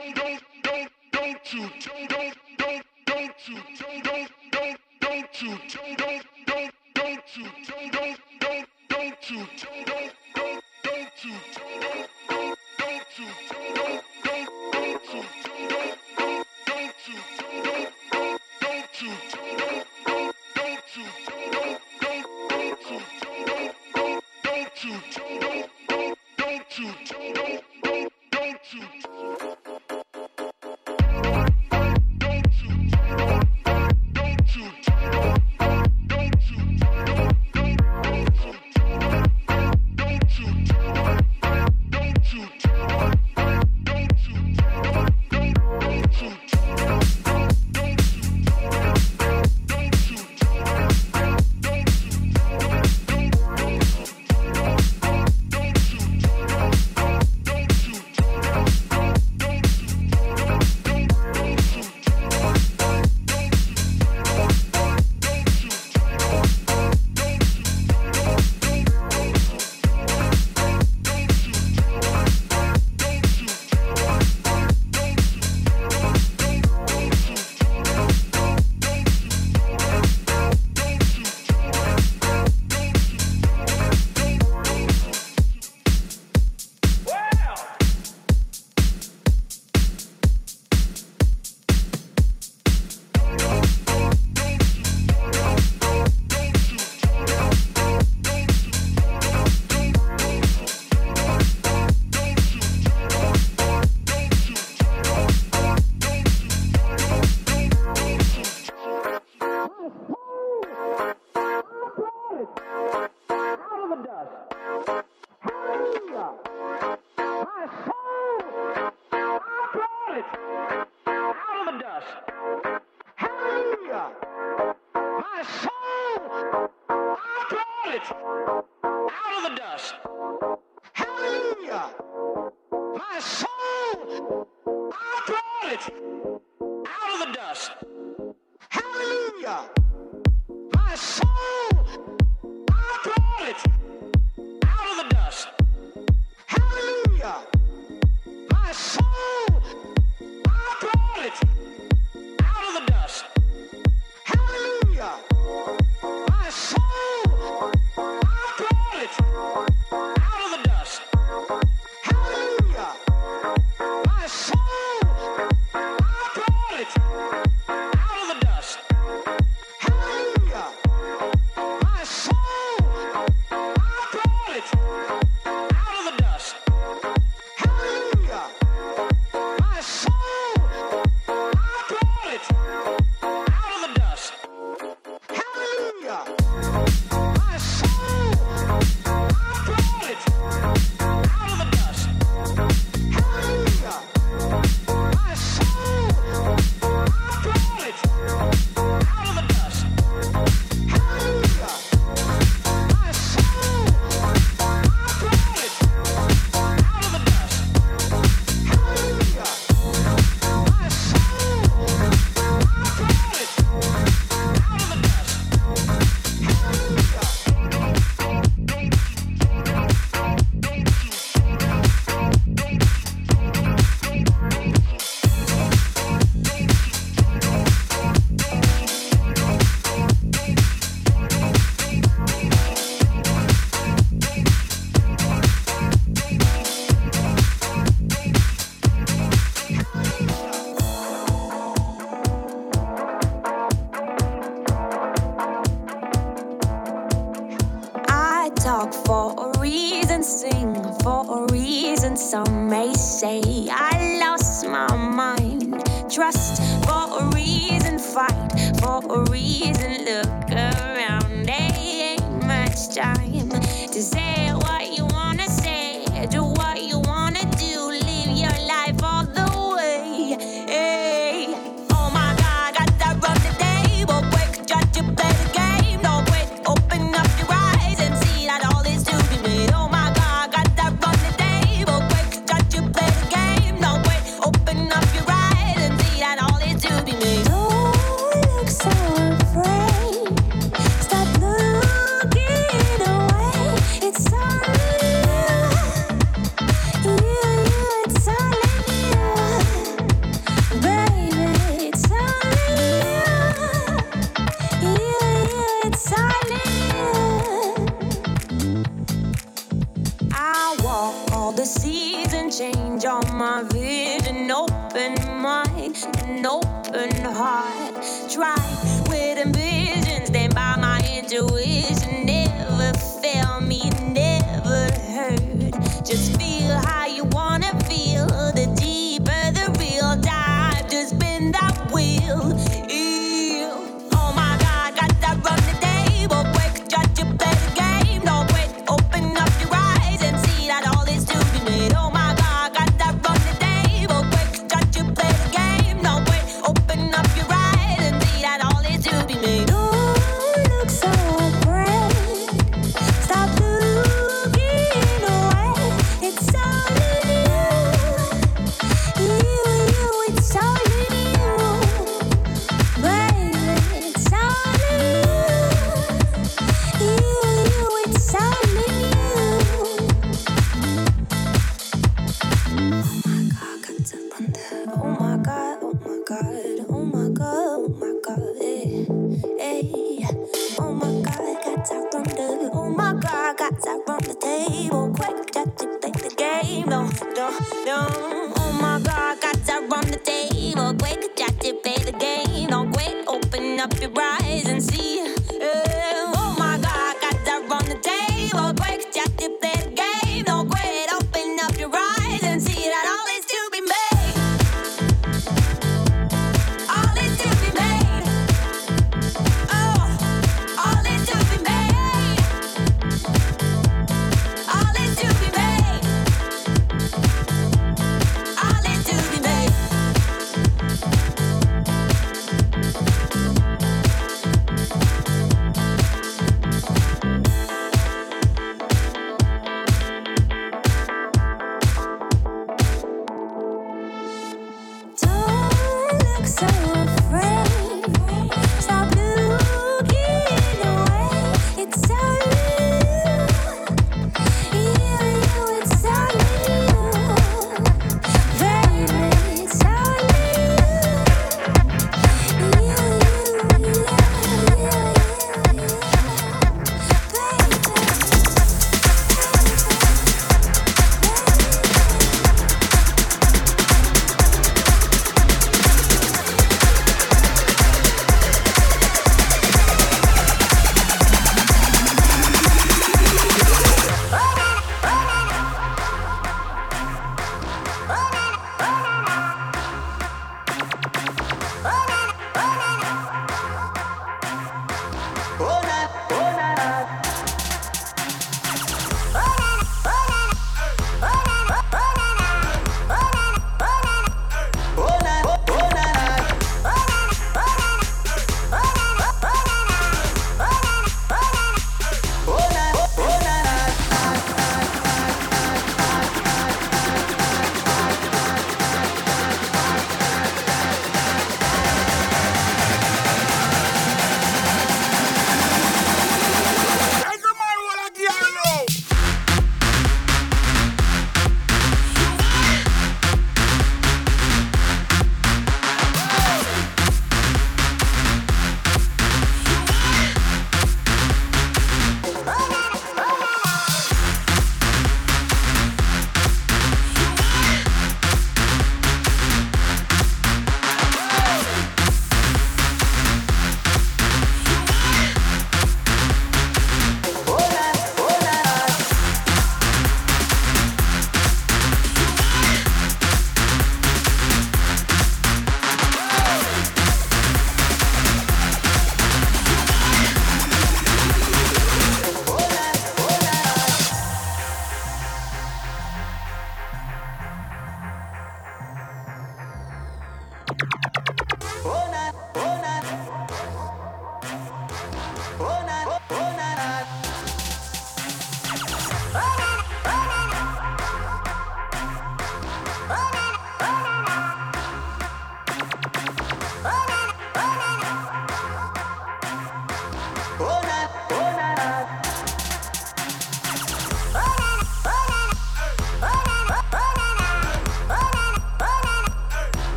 don't don't don't don't you don't don't don't you don't don't don't don't you don't don't don't don't you don't don't don't don't you don't don't don't don't you don't don't don't you don't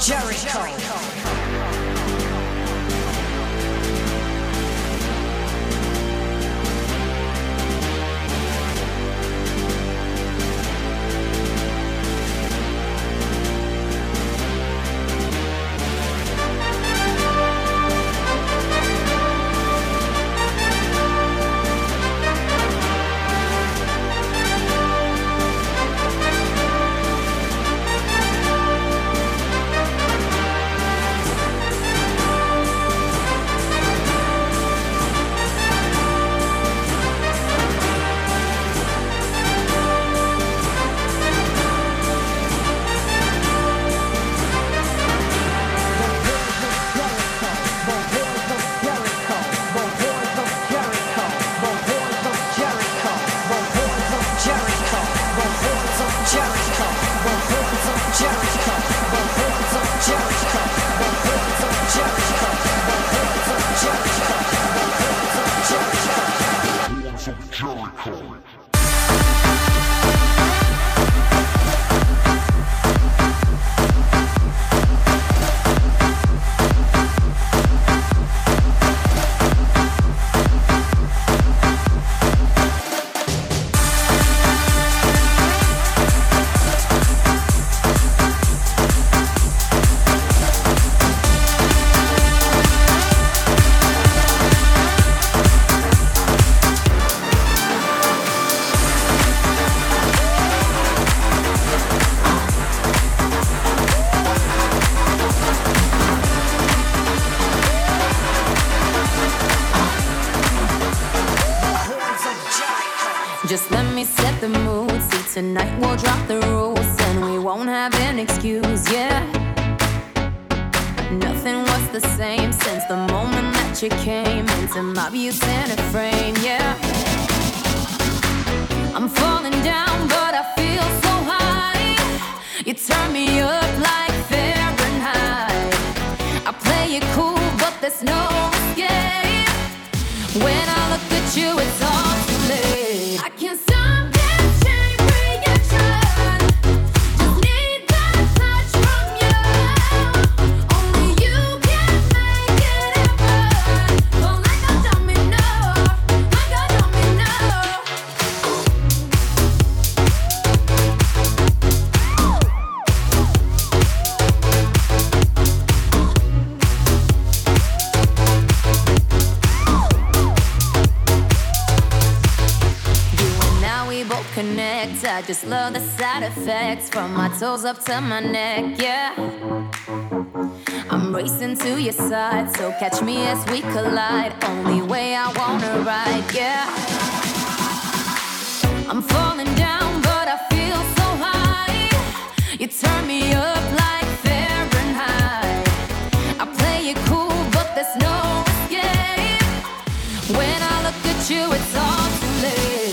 Jericho. Jericho. won't have an excuse, yeah. Nothing was the same since the moment that you came into my beauty frame, yeah. I'm falling down, but I feel so high. You turn me up like Fahrenheit. I play it cool, but there's no escape. When I look at you, it's all too late. I just love the side effects from my toes up to my neck, yeah. I'm racing to your side, so catch me as we collide. Only way I wanna ride, yeah. I'm falling down, but I feel so high. You turn me up like Fahrenheit. I play it cool, but there's no escape. When I look at you, it's all too late.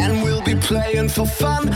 And we'll be playing for fun,